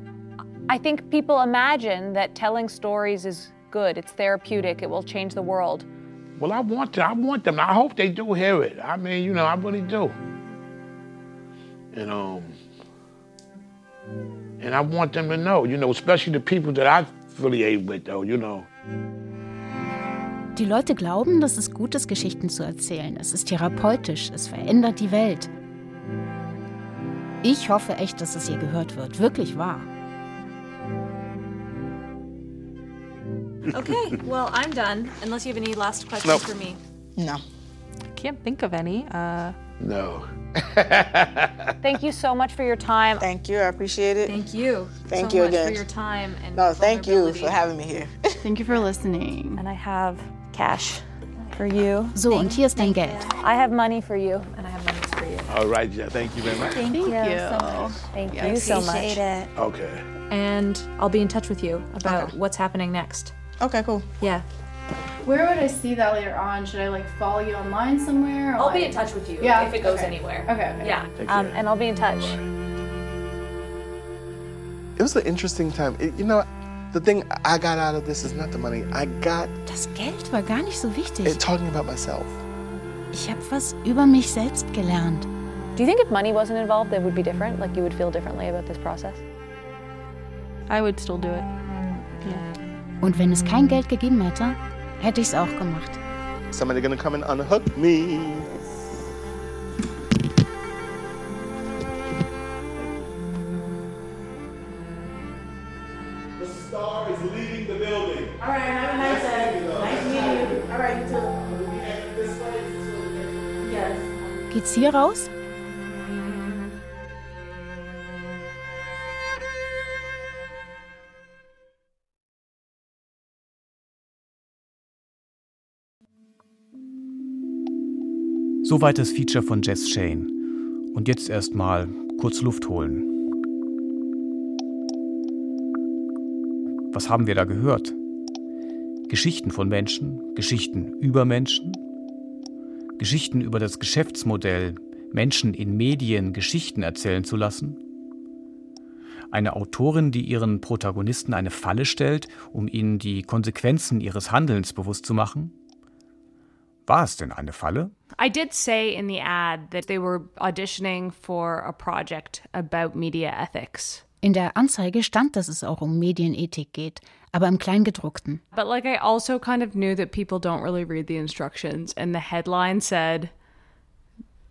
I think people imagine that telling stories is good, it's therapeutic, it will change the world. Well, I want to. I want them. I hope they do hear it. I mean, you know, I really do. And um, and I want them to know, you know, especially the people that I affiliate with, though, you know. Die Leute glauben, dass es gut ist, Geschichten zu erzählen. Es ist therapeutisch, es verändert die Welt. Ich hoffe echt, dass es hier gehört wird. Wirklich wahr. Okay, well, I'm done. Unless you have any last questions Nope. for me. No. Can't think of any. Uh, No. <laughs> Thank you so much for your time. Thank you. I appreciate it. Thank you. Thank so you much again. for your time and No, thank you for having me here. Thank you for listening. And I have cash for you. So, und hier ist dein Geld. I have money for you, and I have money for you. All right, yeah, Thank you very much. Thank, Thank you, you. so much. Thank Yeah, you so much. Appreciate it. Okay. And I'll be in touch with you about Okay. what's happening next. Okay, cool. Yeah. Where would I see that later on? Should I like follow you online somewhere? I'll be in touch with you Yeah, if it goes okay. anywhere. Okay. okay. Yeah. Take Um, and I'll be in touch. It was an interesting time. It- you know, the thing I got out of this is not the money. I got Das Geld war gar nicht so wichtig. it talking about myself. Ich habe was über mich selbst gelernt. Do you think if money wasn't involved, it would be different? Like you would feel differently about this process? I would still do it. Und wenn es kein Geld gegeben hätte, hätte ich es auch gemacht. Somebody gonna come and unhook me. Geht's hier raus? Soweit das Feature von Jess Shane. Und jetzt erstmal kurz Luft holen. Was haben wir da gehört? Geschichten von Menschen, Geschichten über Menschen, Geschichten über das Geschäftsmodell, Menschen in Medien Geschichten erzählen zu lassen? Eine Autorin, die ihren Protagonisten eine Falle stellt, um ihnen die Konsequenzen ihres Handelns bewusst zu machen? War es denn eine Falle? I did say in the ad that they were auditioning for a project about media ethics. In der Anzeige stand, dass es auch um Medienethik geht, aber im Kleingedruckten. But like I also kind of knew that people don't really read the instructions and the headline said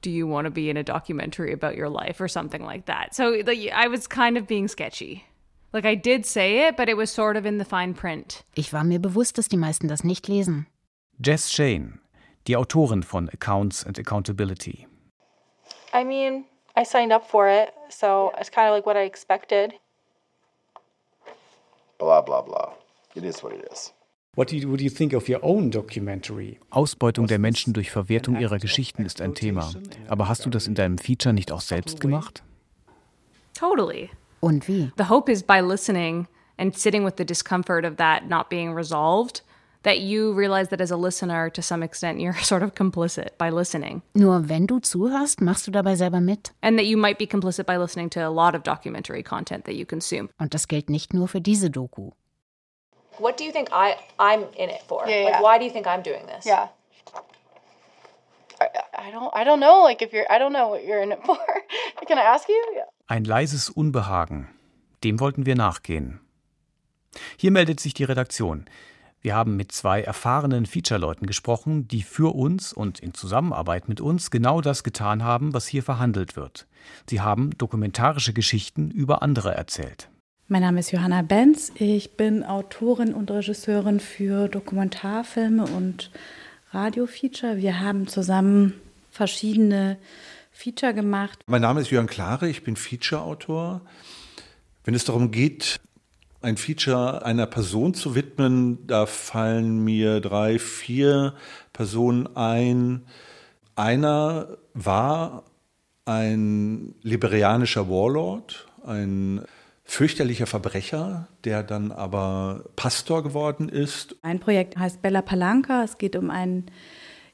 do you want to be in a documentary about your life or something like that. So like, I was kind of being sketchy. Like I did say it, but it was sort of in the fine print. Ich war mir bewusst, dass die meisten das nicht lesen. Jess Shane, die Autorin von Accounts and Accountability. I mean, I signed up for it, so it's kind of like what I expected. Blah, blah, blah. It is what it is. What do you, what do you think of your own documentary? Ausbeutung der Menschen durch Verwertung ihrer Geschichten ist ein Thema. Aber hast du das in deinem Feature nicht auch selbst gemacht? Totally. Und wie? The hope is by listening and sitting with the discomfort of that not being resolved, that you realize that as a listener, to some extent, <laughs> you're sort of complicit by listening. Nur wenn du zuhörst, machst du dabei selber mit. And that you might be complicit by listening to a lot of documentary content that you consume. Und das gilt nicht nur für diese Doku. What do you think I I'm in it for? Yeah, like yeah. why do you think I'm doing this? Yeah. I, I don't I don't know like if you're I don't know what you're in it <laughs> for. Can I ask you? Yeah. Ein leises Unbehagen. Dem wollten wir nachgehen. Hier meldet sich die Redaktion. Wir haben mit zwei erfahrenen Feature-Leuten gesprochen, die für uns und in Zusammenarbeit mit uns genau das getan haben, was hier verhandelt wird. Sie haben dokumentarische Geschichten über andere erzählt. Mein Name ist Johanna Benz. Ich bin Autorin und Regisseurin für Dokumentarfilme und Radiofeature. Wir haben zusammen verschiedene Feature gemacht. Mein Name ist Jörn Klare, ich bin Feature-Autor. Wenn es darum geht, ein Feature einer Person zu widmen, da fallen mir drei, vier Personen ein. Einer war ein liberianischer Warlord, ein fürchterlicher Verbrecher, der dann aber Pastor geworden ist. Ein Projekt heißt Bella Palanca. Es geht um einen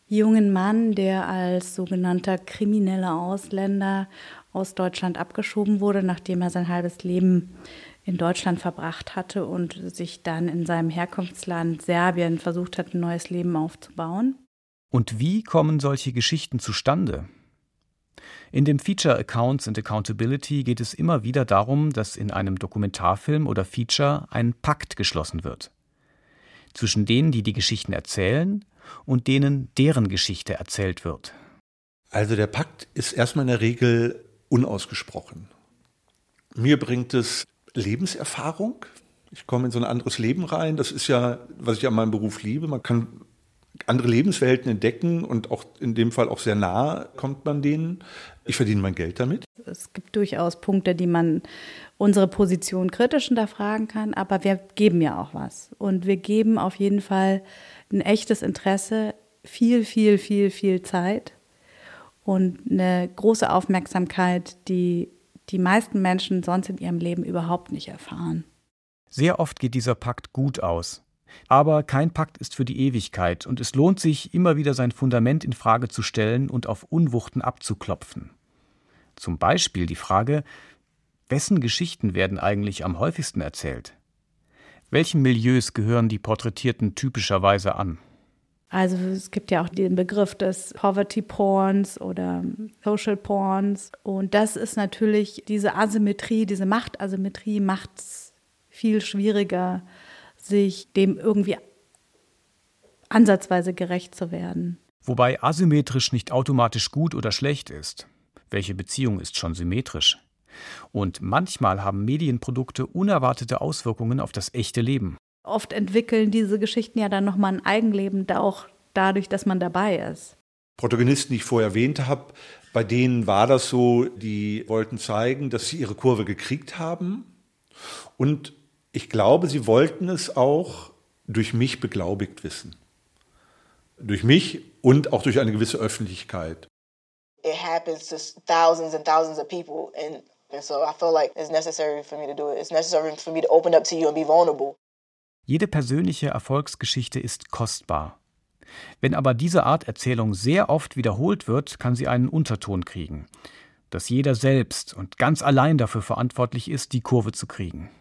jungen Mann, der als sogenannter krimineller Ausländer aus Deutschland abgeschoben wurde, nachdem er sein halbes Leben in Deutschland verbracht hatte und sich dann in seinem Herkunftsland Serbien versucht hat, ein neues Leben aufzubauen. Und wie kommen solche Geschichten zustande? In dem Feature Accounts and Accountability geht es immer wieder darum, dass in einem Dokumentarfilm oder Feature ein Pakt geschlossen wird. Zwischen denen, die die Geschichten erzählen und denen, deren Geschichte erzählt wird. Also der Pakt ist erstmal in der Regel unausgesprochen. Mir bringt es Lebenserfahrung. Ich komme in so ein anderes Leben rein. Das ist ja, was ich an meinem Beruf liebe. Man kann andere Lebenswelten entdecken und auch in dem Fall auch sehr nah kommt man denen. Ich verdiene mein Geld damit. Es gibt durchaus Punkte, die man unsere Position kritisch hinterfragen kann, aber wir geben ja auch was. Und wir geben auf jeden Fall ein echtes Interesse, viel, viel, viel, viel Zeit und eine große Aufmerksamkeit, die die meisten Menschen sonst in ihrem Leben überhaupt nicht erfahren. Sehr oft geht dieser Pakt gut aus. Aber kein Pakt ist für die Ewigkeit und es lohnt sich, immer wieder sein Fundament in Frage zu stellen und auf Unwuchten abzuklopfen. Zum Beispiel die Frage, wessen Geschichten werden eigentlich am häufigsten erzählt? Welchen Milieus gehören die Porträtierten typischerweise an? Also es gibt ja auch den Begriff des Poverty Porns oder Social Porns. Und das ist natürlich diese Asymmetrie, diese Machtasymmetrie macht es viel schwieriger, sich dem irgendwie ansatzweise gerecht zu werden. Wobei asymmetrisch nicht automatisch gut oder schlecht ist. Welche Beziehung ist schon symmetrisch? Und manchmal haben Medienprodukte unerwartete Auswirkungen auf das echte Leben. Oft entwickeln diese Geschichten ja dann nochmal ein Eigenleben, auch dadurch, dass man dabei ist. Protagonisten, die ich vorher erwähnt habe, bei denen war das so, die wollten zeigen, dass sie ihre Kurve gekriegt haben. Und ich glaube, sie wollten es auch durch mich beglaubigt wissen. Durch mich und auch durch eine gewisse Öffentlichkeit. It happens to thousands and thousands of people and And so I feel like it's necessary for me to do it. It's necessary for me to open up to you and be vulnerable. Jede persönliche Erfolgsgeschichte ist kostbar. Wenn aber diese Art Erzählung sehr oft wiederholt wird, kann sie einen Unterton kriegen, dass jeder selbst und ganz allein dafür verantwortlich ist, die Kurve zu kriegen.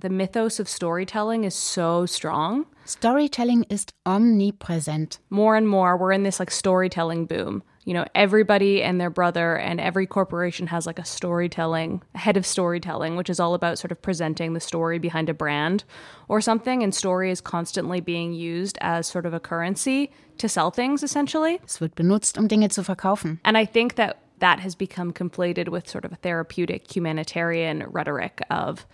The mythos of storytelling is so strong. Storytelling ist omnipräsent. More and more, we're in this like storytelling boom. You know, everybody and their brother and every corporation has like a storytelling, a head of storytelling, which is all about sort of presenting the story behind a brand or something. And story is constantly being used as sort of a currency to sell things, essentially. Es wird benutzt, um Dinge zu verkaufen. And I think that that has become conflated with sort of a therapeutic humanitarian rhetoric of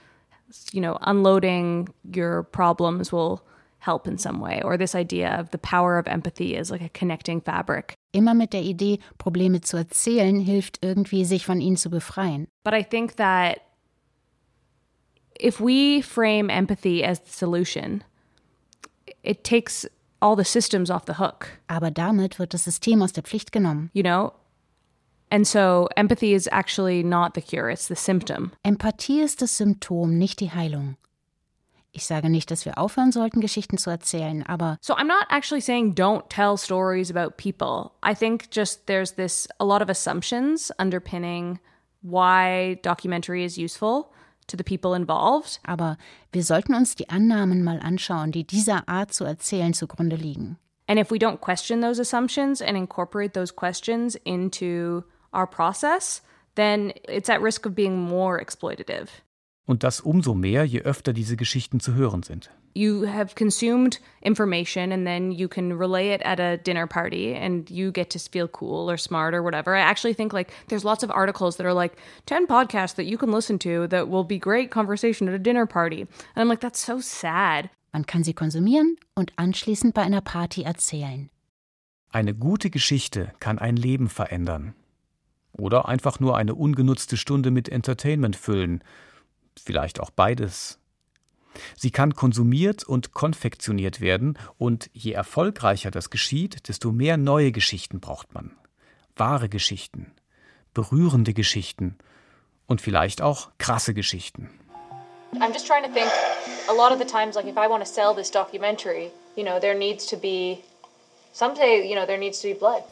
you know, unloading your problems will help in some way, or this idea of the power of empathy as like a connecting fabric. Immer mit der Idee, Probleme zu erzählen, hilft irgendwie, sich von ihnen zu befreien. But I think that if we frame empathy as the solution, it takes all the systems off the hook. Aber damit wird das System aus der Pflicht genommen. You know, And so empathy is actually not the cure, it's the symptom. Empathie ist das Symptom, nicht die Heilung. Ich sage nicht, dass wir aufhören sollten, Geschichten zu erzählen, aber. So I'm not actually saying don't tell stories about people. I think just there's this a lot of assumptions underpinning why documentary is useful to the people involved. Aber wir sollten uns die Annahmen mal anschauen, die dieser Art zu erzählen zugrunde liegen. And if we don't question those assumptions and incorporate those questions into our process, then it's at risk of being more exploitative. Und das umso mehr, je öfter diese Geschichten zu hören sind. You have consumed information and then you can relay it at a dinner party and you get to feel cool or smart or whatever. I actually think like there's lots of articles that are like 10 podcasts that you can listen to that will be great conversation at a dinner party. And I'm like, that's so sad. Man kann sie konsumieren und anschließend bei einer Party erzählen. Eine gute Geschichte kann ein Leben verändern. Oder einfach nur eine ungenutzte Stunde mit Entertainment füllen. Vielleicht auch beides. Sie kann konsumiert und konfektioniert werden, und je erfolgreicher das geschieht, desto mehr neue Geschichten braucht man. Wahre Geschichten, berührende Geschichten und vielleicht auch krasse Geschichten. I'm just trying to think a lot of the times like if I want to sell this documentary, you know, there needs to be Some say, you know, there needs to be blood.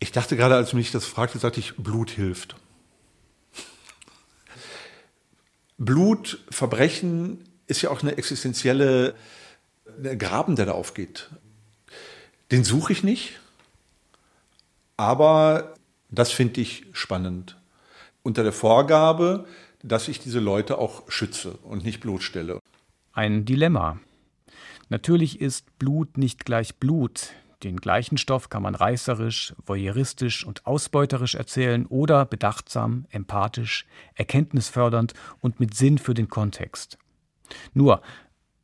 Ich dachte gerade, als du mich das fragte, sagte ich, Blut hilft. Blut, Verbrechen ist ja auch eine existenzielle eine Graben, der da aufgeht. Den suche ich nicht, aber das finde ich spannend. Unter der Vorgabe, dass ich diese Leute auch schütze und nicht bloßstelle. Ein Dilemma. Natürlich ist Blut nicht gleich Blut. Den gleichen Stoff kann man reißerisch, voyeuristisch und ausbeuterisch erzählen oder bedachtsam, empathisch, erkenntnisfördernd und mit Sinn für den Kontext. Nur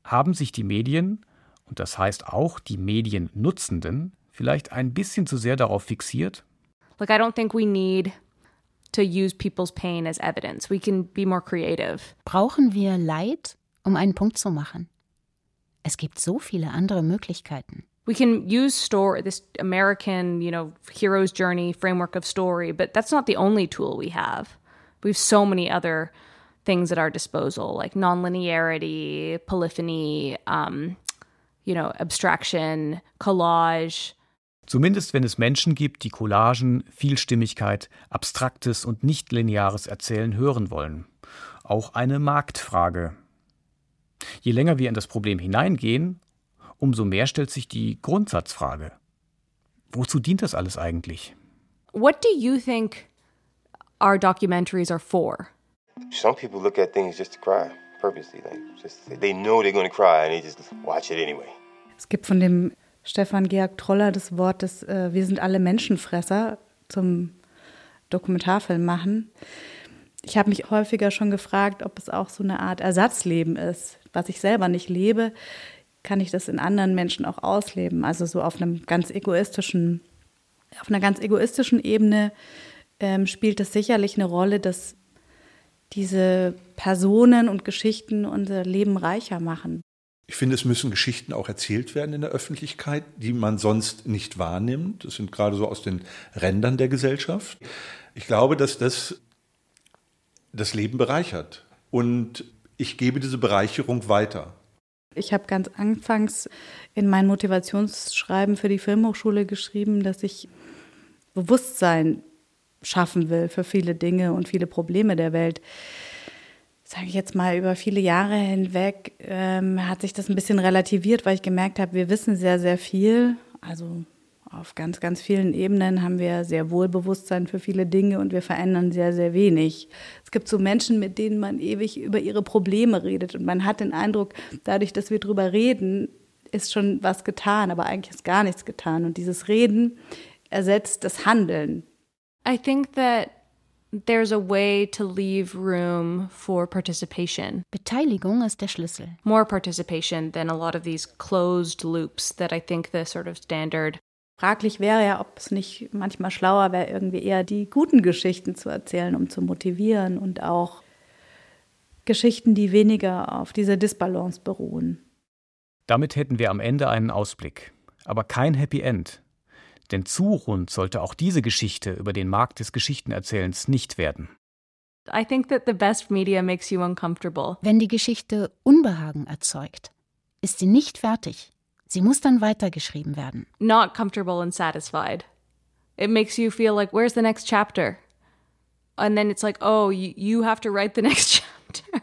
haben sich die Medien, und das heißt auch die Mediennutzenden, vielleicht ein bisschen zu sehr darauf fixiert? Like, I don't think we need to use people's pain as evidence. We can be more creative. Brauchen wir Leid, um einen Punkt zu machen? Es gibt so viele andere Möglichkeiten. We can use story, this American, you know, hero's journey framework of story, but that's not the only tool we have. We have so many other things at our disposal, like nonlinearity, polyphony, um, you know, abstraction, collage. Zumindest wenn es Menschen gibt, die Collagen, Vielstimmigkeit, abstraktes und nicht lineares Erzählen hören wollen. Auch eine Marktfrage. Je länger wir in das Problem hineingehen, umso mehr stellt sich die Grundsatzfrage. Wozu dient das alles eigentlich? What do you think our documentaries are for? Some people look at things just to cry, purposely. Like just they know they're going to cry and they just watch it anyway. Es gibt von dem Stefan Georg Troller das Wort, dass äh, wir sind alle Menschenfresser zum Dokumentarfilm machen. Ich habe mich häufiger schon gefragt, ob es auch so eine Art Ersatzleben ist. Was ich selber nicht lebe, kann ich das in anderen Menschen auch ausleben. Also so auf einem ganz egoistischen, auf einer ganz egoistischen Ebene ähm, spielt es sicherlich eine Rolle, dass diese Personen und Geschichten unser Leben reicher machen. Ich finde, es müssen Geschichten auch erzählt werden in der Öffentlichkeit, die man sonst nicht wahrnimmt. Das sind gerade so aus den Rändern der Gesellschaft. Ich glaube, dass das das Leben bereichert. Und ich gebe diese Bereicherung weiter. Ich habe ganz anfangs in mein Motivationsschreiben für die Filmhochschule geschrieben, dass ich Bewusstsein schaffen will für viele Dinge und viele Probleme der Welt. Sage ich jetzt mal, über viele Jahre hinweg ähm, hat sich das ein bisschen relativiert, weil ich gemerkt habe, wir wissen sehr, sehr viel. Also auf ganz, ganz vielen Ebenen haben wir sehr wohl Bewusstsein für viele Dinge und wir verändern sehr, sehr wenig. Es gibt so Menschen, mit denen man ewig über ihre Probleme redet und man hat den Eindruck, dadurch, dass wir drüber reden, ist schon was getan, aber eigentlich ist gar nichts getan. Und dieses Reden ersetzt das Handeln. I think that there's a way to leave room for participation. Beteiligung ist der Schlüssel. More participation than a lot of these closed loops that I think the sort of standard Fraglich wäre ja, ob es nicht manchmal schlauer wäre, irgendwie eher die guten Geschichten zu erzählen, um zu motivieren und auch Geschichten, die weniger auf dieser Disbalance beruhen. Damit hätten wir am Ende einen Ausblick, aber kein Happy End. Denn zu rund sollte auch diese Geschichte über den Markt des Geschichtenerzählens nicht werden. I think that the best media makes you uncomfortable. Wenn die Geschichte Unbehagen erzeugt, ist sie nicht fertig. Sie muss dann weitergeschrieben werden. Not comfortable and satisfied. It makes you feel like, where's the next chapter? And then it's like, oh, you, you have to write the <laughs> next chapter.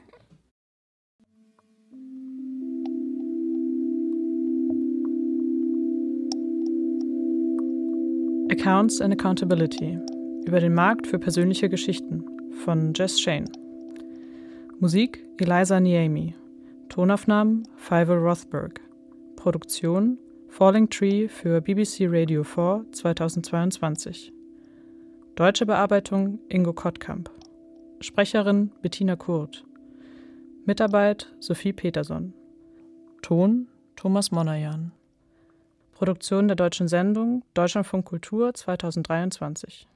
Accounts and Accountability über den Markt für persönliche Geschichten von Jess Shane. Musik Eliza Niemi. Tonaufnahmen Fivel Rothberg. Produktion Falling Tree für BBC Radio 4 2022. Deutsche Bearbeitung Ingo Kottkamp. Sprecherin Bettina Kurt. Mitarbeit Sophie Peterson. Ton Thomas Monajan. Produktion der deutschen Sendung Deutschlandfunk Kultur 2023.